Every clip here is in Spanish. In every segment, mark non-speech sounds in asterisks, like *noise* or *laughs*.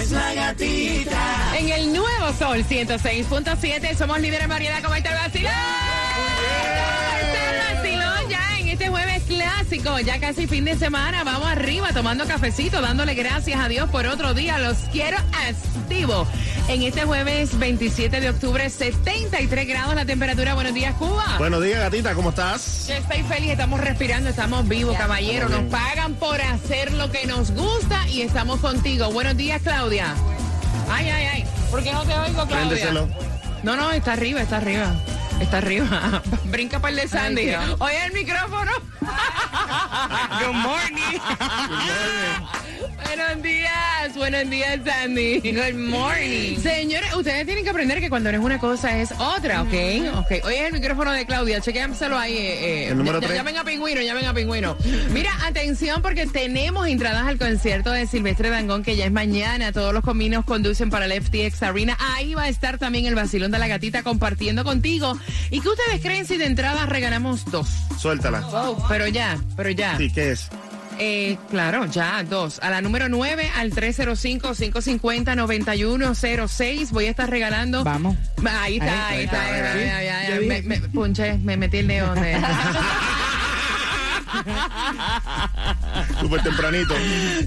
Es la gatita. En el nuevo Sol 106.7 somos líderes en variedad como está el vacilón. Está el vacilón ya en este jueves clásico, ya casi fin de semana. Vamos arriba tomando cafecito, dándole gracias a Dios por otro día. Los quiero activo. En este jueves 27 de octubre, 73 grados la temperatura. Buenos días, Cuba. Buenos días, gatita, ¿cómo estás? Yo estoy feliz, estamos respirando, estamos vivos, caballero. Nos pagan por hacer lo que nos gusta y estamos contigo. Buenos días, Claudia. Ay, ay, ay. ¿Por qué no te oigo, Claudia? Préndeselo. No, no, está arriba, está arriba. Está arriba. *laughs* Brinca para el de Sandy. Oye el micrófono. Good morning. *laughs* Buenos días, buenos días, Sandy. Good morning. Señores, ustedes tienen que aprender que cuando no es una cosa es otra, ¿ok? Ok. Oye, el micrófono de Claudia, chequéamselo ahí. eh, eh. El número Ya- tres. Llamen a Pingüino, llamen a Pingüino. Mira, atención porque tenemos entradas al concierto de Silvestre Dangón que ya es mañana. Todos los caminos conducen para el FTX Arena. Ahí va a estar también el vacilón de la gatita compartiendo contigo. ¿Y qué ustedes creen si de entrada regalamos dos? Suéltala. Pero ya, pero ya. Sí, ¿qué es? Eh, claro, ya, dos. A la número 9, al 305-550-9106. Voy a estar regalando. Vamos. Ahí está, ahí está. ahí está, ahí ahí está, ahí está. Yo Me, punché, me metí el dedo donde. *laughs* Súper tempranito.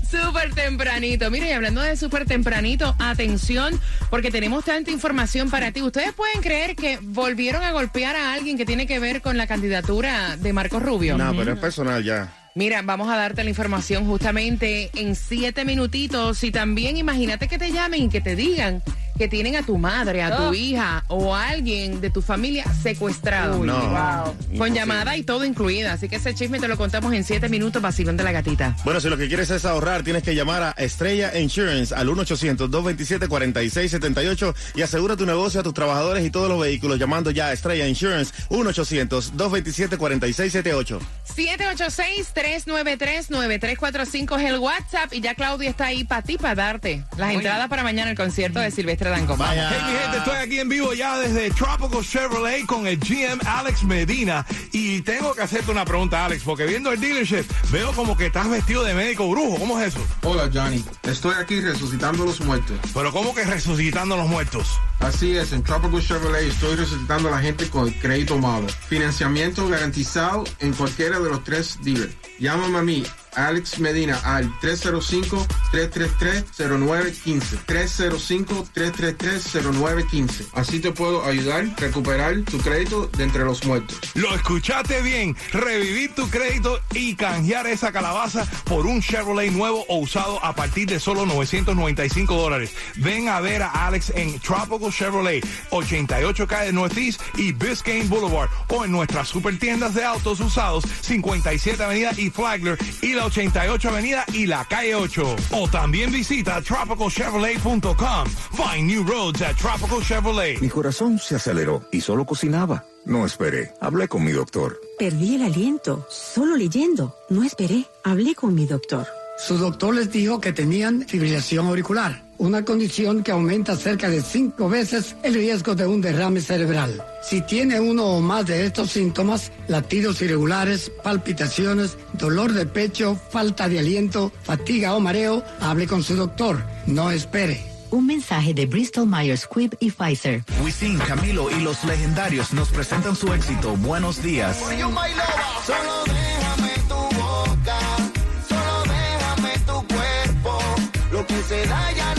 Súper tempranito. Mire, y hablando de súper tempranito, atención, porque tenemos tanta información para ti. Ustedes pueden creer que volvieron a golpear a alguien que tiene que ver con la candidatura de Marco Rubio. No, pero es personal ya. Mira, vamos a darte la información justamente en siete minutitos y también imagínate que te llamen y que te digan que tienen a tu madre, a tu hija o a alguien de tu familia secuestrado. No. Con llamada y todo incluida. Así que ese chisme te lo contamos en siete minutos, vacilón de la gatita. Bueno, si lo que quieres es ahorrar, tienes que llamar a Estrella Insurance al 1-800-227-4678 y asegura tu negocio a tus trabajadores y todos los vehículos llamando ya a Estrella Insurance 1-800-227-4678. 786-393-9345 es el WhatsApp y ya Claudia está ahí para ti, para darte las entradas para mañana el concierto de Silvestre Vaya. Hey, mi gente, estoy aquí en vivo ya desde Tropical Chevrolet con el GM Alex Medina. Y tengo que hacerte una pregunta, Alex, porque viendo el dealership veo como que estás vestido de médico brujo. ¿Cómo es eso? Hola Johnny, estoy aquí resucitando a los muertos. Pero ¿cómo que resucitando a los muertos? Así es, en Tropical Chevrolet estoy resucitando a la gente con el crédito malo. Financiamiento garantizado en cualquiera de los tres dealers. Llámame a mí, Alex Medina, al 305-333-0915. 305-333-0915. Así te puedo ayudar a recuperar tu crédito de entre los muertos. Lo escuchaste bien. Revivir tu crédito y canjear esa calabaza por un Chevrolet nuevo o usado a partir de solo 995 dólares. Ven a ver a Alex en Tropical Chevrolet, 88 calle Northeast y Biscayne Boulevard o en nuestras super tiendas de autos usados 57 Avenida y Flagler y la 88 Avenida y la calle 8. O también visita tropicalchevrolet.com. Find new roads at Tropical Chevrolet. Mi corazón se aceleró y solo cocinaba. No esperé. Hablé con mi doctor. Perdí el aliento, solo leyendo. No esperé, hablé con mi doctor. Su doctor les dijo que tenían fibrilación auricular, una condición que aumenta cerca de cinco veces el riesgo de un derrame cerebral. Si tiene uno o más de estos síntomas, latidos irregulares, palpitaciones, dolor de pecho, falta de aliento, fatiga o mareo, hable con su doctor. No espere. Un mensaje de Bristol Myers Squibb y Pfizer. Wisin, Camilo y los legendarios nos presentan su éxito Buenos días. Solo déjame tu boca, solo déjame tu cuerpo. Lo que se da ya no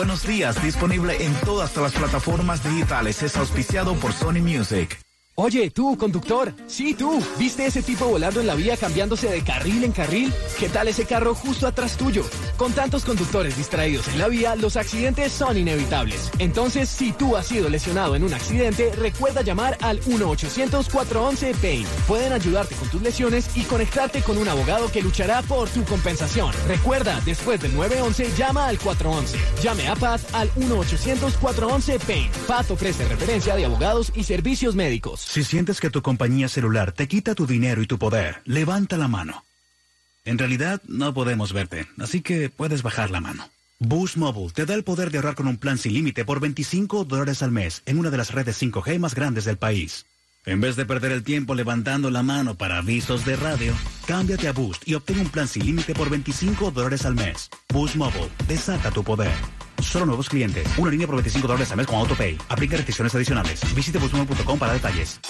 Buenos días, disponible en todas las plataformas digitales. Es auspiciado por Sony Music. Oye, tú, conductor. Sí, tú. ¿Viste ese tipo volando en la vía cambiándose de carril en carril? ¿Qué tal ese carro justo atrás tuyo? Con tantos conductores distraídos en la vía, los accidentes son inevitables. Entonces, si tú has sido lesionado en un accidente, recuerda llamar al 1-800-411-PAIN. Pueden ayudarte con tus lesiones y conectarte con un abogado que luchará por tu compensación. Recuerda, después del 911, llama al 411. Llame a Pat al 1-800-411-PAIN. Pat ofrece referencia de abogados y servicios médicos. Si sientes que tu compañía celular te quita tu dinero y tu poder, levanta la mano. En realidad, no podemos verte, así que puedes bajar la mano. Boost Mobile te da el poder de ahorrar con un plan sin límite por 25 dólares al mes en una de las redes 5G más grandes del país. En vez de perder el tiempo levantando la mano para avisos de radio, cámbiate a Boost y obtén un plan sin límite por 25 dólares al mes. Boost Mobile, desata tu poder. Solo nuevos clientes. Una línea por 25 dólares al mes con AutoPay. Aplica restricciones adicionales. Visite boostmobile.com para detalles.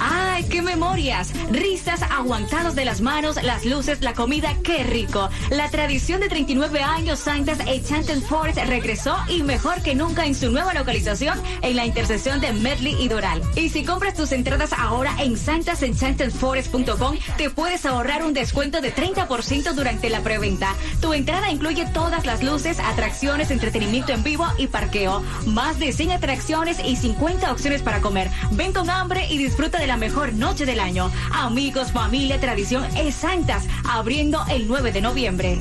¡Ay, qué memorias! Risas aguantados de las manos, las luces, la comida, ¡qué rico! La tradición de 39 años Santas Enchanted Forest regresó y mejor que nunca en su nueva localización en la intersección de Medley y Doral. Y si compras tus entradas ahora en santasenchantedforest.com, te puedes ahorrar un descuento de 30% durante la preventa. Tu entrada incluye todas las luces, atracciones, entretenimiento en vivo y parqueo. Más de 100 atracciones y 50 opciones para comer. Ven con hambre y disfruta de la mejor noche del año. Amigos, familia, tradición es Santas, abriendo el 9 de noviembre.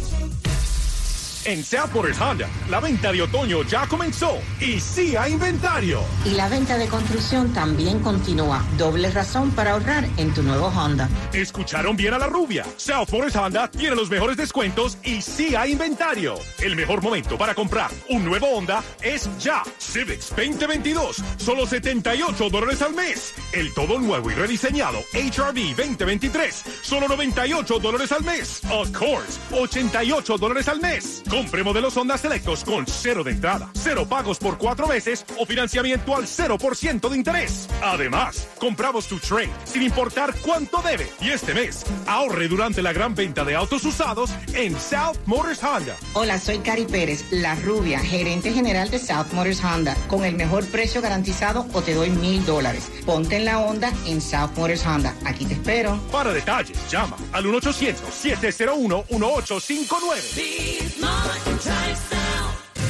En South Motors Honda, la venta de otoño ya comenzó y sí hay inventario. Y la venta de construcción también continúa. Doble razón para ahorrar en tu nuevo Honda. Escucharon bien a la rubia. South Motors Honda tiene los mejores descuentos y sí hay inventario. El mejor momento para comprar un nuevo Honda es ya. Civics 2022, solo 78 dólares al mes. El todo nuevo y rediseñado HRV 2023, solo 98 dólares al mes. Accords, 88 dólares al mes. Compre modelos Honda selectos con cero de entrada, cero pagos por cuatro meses o financiamiento al 0% de interés. Además, compramos tu trade sin importar cuánto debe. Y este mes, ahorre durante la gran venta de autos usados en South Motors Honda. Hola, soy Cari Pérez, la rubia, gerente general de South Motors Honda. Con el mejor precio garantizado o te doy mil dólares. Ponte en la onda en South Motors Honda. Aquí te espero. Para detalles, llama al 1-800-701-1859. Hot time.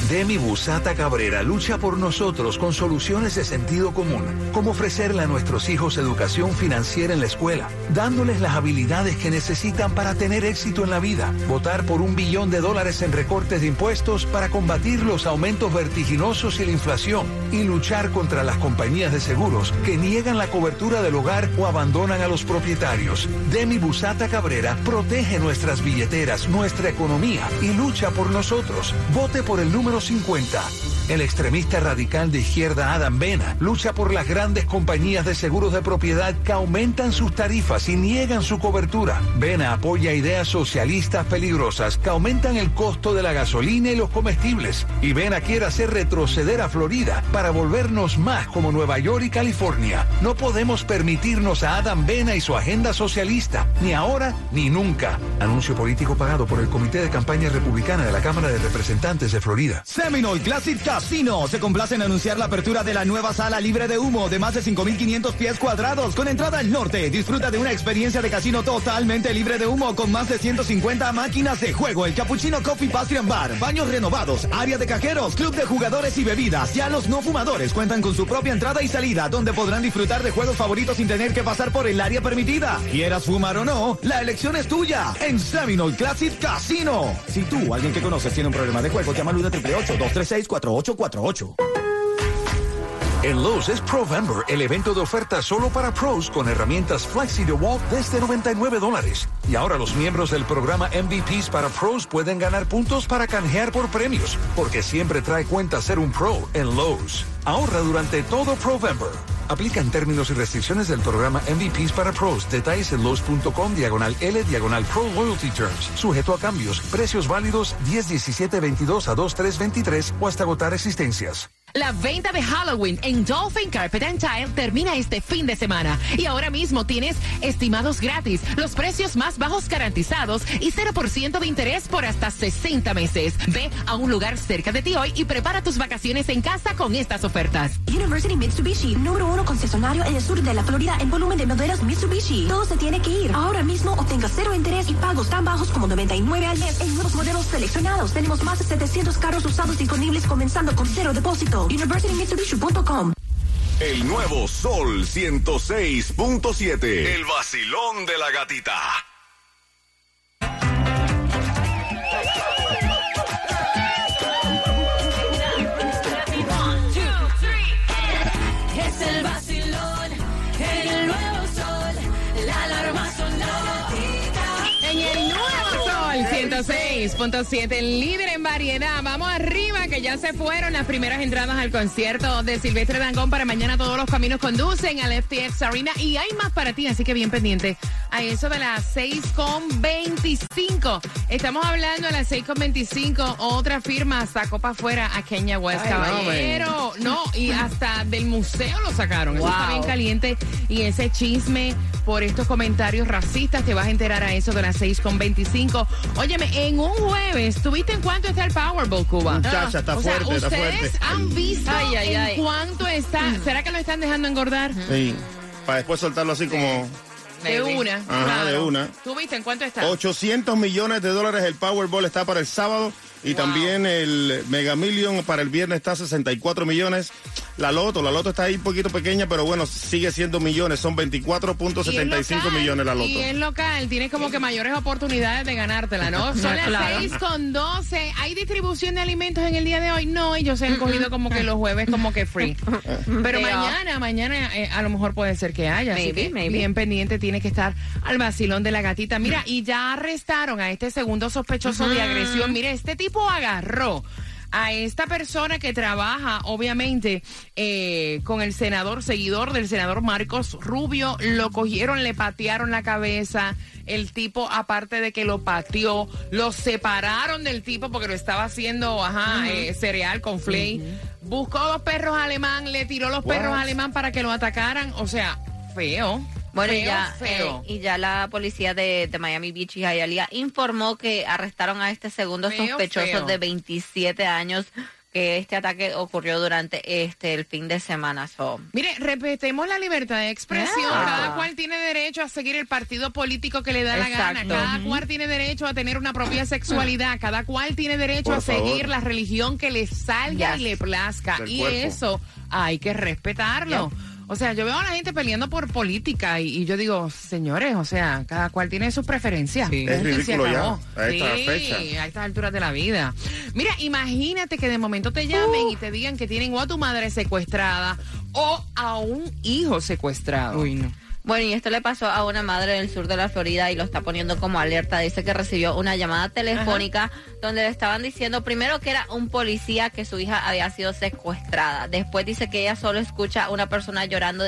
Demi Busata Cabrera lucha por nosotros con soluciones de sentido común, como ofrecerle a nuestros hijos educación financiera en la escuela, dándoles las habilidades que necesitan para tener éxito en la vida, votar por un billón de dólares en recortes de impuestos para combatir los aumentos vertiginosos y la inflación, y luchar contra las compañías de seguros que niegan la cobertura del hogar o abandonan a los propietarios. Demi Busata Cabrera protege nuestras billeteras, nuestra economía y lucha por nosotros. Vote por el número 50. El extremista radical de izquierda Adam Bena lucha por las grandes compañías de seguros de propiedad que aumentan sus tarifas y niegan su cobertura. Bena apoya ideas socialistas peligrosas que aumentan el costo de la gasolina y los comestibles. Y Bena quiere hacer retroceder a Florida para volvernos más como Nueva York y California. No podemos permitirnos a Adam Bena y su agenda socialista, ni ahora ni nunca. Anuncio político pagado por el Comité de Campaña Republicana de la Cámara de Representantes de Florida. Seminole Classic Casino se complace en anunciar la apertura de la nueva sala libre de humo de más de 5.500 pies cuadrados con entrada al norte. Disfruta de una experiencia de casino totalmente libre de humo con más de 150 máquinas de juego, el Cappuccino Coffee Pastry Bar, baños renovados, área de cajeros, club de jugadores y bebidas. Ya los no fumadores cuentan con su propia entrada y salida donde podrán disfrutar de juegos favoritos sin tener que pasar por el área permitida. Quieras fumar o no, la elección es tuya en Seminole Classic Casino. Si tú o alguien que conoces tiene un problema de juego, llama al 1 236 4848 En Lowe's es Provember, el evento de oferta solo para pros con herramientas Flexi DeWalt desde 99 dólares. Y ahora los miembros del programa MVPs para pros pueden ganar puntos para canjear por premios, porque siempre trae cuenta ser un pro en Lowe's. Ahorra durante todo Provember. Aplican términos y restricciones del programa MVPs para pros. Detalles en Lowe's.com diagonal L diagonal Pro Loyalty Terms. Sujeto a cambios. Precios válidos 10, 17, 22 a 2, 3, 23 o hasta agotar existencias. La venta de Halloween en Dolphin Carpet and Tile termina este fin de semana y ahora mismo tienes estimados gratis, los precios más bajos garantizados y 0% de interés por hasta 60 meses. Ve a un lugar cerca de ti hoy y prepara tus vacaciones en casa con estas ofertas. University Mitsubishi, número uno concesionario en el sur de la Florida en volumen de modelos Mitsubishi. Todo se tiene que ir. Ahora mismo obtenga cero interés y pagos tan bajos como 99 al mes en nuevos modelos seleccionados. Tenemos más de 700 carros usados disponibles comenzando con cero depósito. UniversityMitsubishi.com El nuevo Sol 106.7. El vacilón de la gatita. 96.7, líder en variedad. Vamos arriba, que ya se fueron las primeras entradas al concierto de Silvestre Dangón para mañana. Todos los caminos conducen al FTX Arena y hay más para ti, así que bien pendiente a eso de las 6.25. Estamos hablando a las 6.25. Otra firma sacó para afuera a Kenya West, Ay, no, caballero. No, y hasta del museo lo sacaron. Eso está bien caliente. Y ese chisme por estos comentarios racistas te vas a enterar a eso de las 6.25. Óyeme, en un jueves, ¿tuviste en cuánto está el Powerball, Cuba? Muchacha, está o sea, fuerte, está ¿ustedes fuerte. han visto Ay, ay, en cuánto está? ¿Será que lo están dejando engordar? Sí, para después soltarlo así como De una. Ajá, de una. ¿Tú viste en cuánto está? 800 millones de dólares el Powerball está para el sábado y también el Mega Million para el viernes está a 64 millones. La Loto, la Loto está ahí un poquito pequeña, pero bueno, sigue siendo millones, son 24.75 millones la Loto. Y es local, tienes como que mayores oportunidades de ganártela, ¿no? *laughs* Son las Claro. 6 con 12. ¿Hay distribución de alimentos en el día de hoy? No, ellos se han cogido como que los jueves como que free. *laughs* Pero mañana, mañana eh, a lo mejor puede ser que haya. así Maybe, que maybe. bien pendiente tiene que estar al vacilón de la gatita. Mira, y ya arrestaron a este segundo sospechoso de agresión. Mire, este tipo agarró a esta persona que trabaja, obviamente, eh, con el senador, seguidor del senador Marcos Rubio, lo cogieron, le patearon la cabeza. El tipo, aparte de que lo pateó, lo separaron del tipo porque lo estaba haciendo, ajá, eh, cereal con flay. Buscó dos perros alemán, le tiró los perros alemán para que lo atacaran. O sea, feo. Bueno, y ya, feo. eh, y ya la policía de, de Miami Beach y Hialeah informó que arrestaron a este segundo Feo, sospechoso feo. de 27 años que este ataque ocurrió durante este el fin de semana. So, Mire, respetemos la libertad de expresión. Yeah. Cada cual tiene derecho a seguir el partido político que le da la gana. Cada cual tiene derecho a tener una propia sexualidad. Cada cual tiene derecho Por a seguir la religión que le salga Yes. y le plazca. Del Y cuerpo. eso hay que respetarlo. O sea, yo veo a la gente peleando por política y, y yo digo, señores, o sea, cada cual tiene sus preferencias. Es y se ridículo ya, a esta Sí, fecha. a estas alturas de la vida. Mira, imagínate que de momento te llamen y te digan que tienen o a tu madre secuestrada o a un hijo secuestrado. Uy, no. Bueno, y esto le pasó a una madre del sur de la Florida y lo está poniendo como alerta. Dice que recibió una llamada telefónica donde le estaban diciendo primero que era un policía que su hija había sido secuestrada. Después dice que ella solo escucha a una persona llorando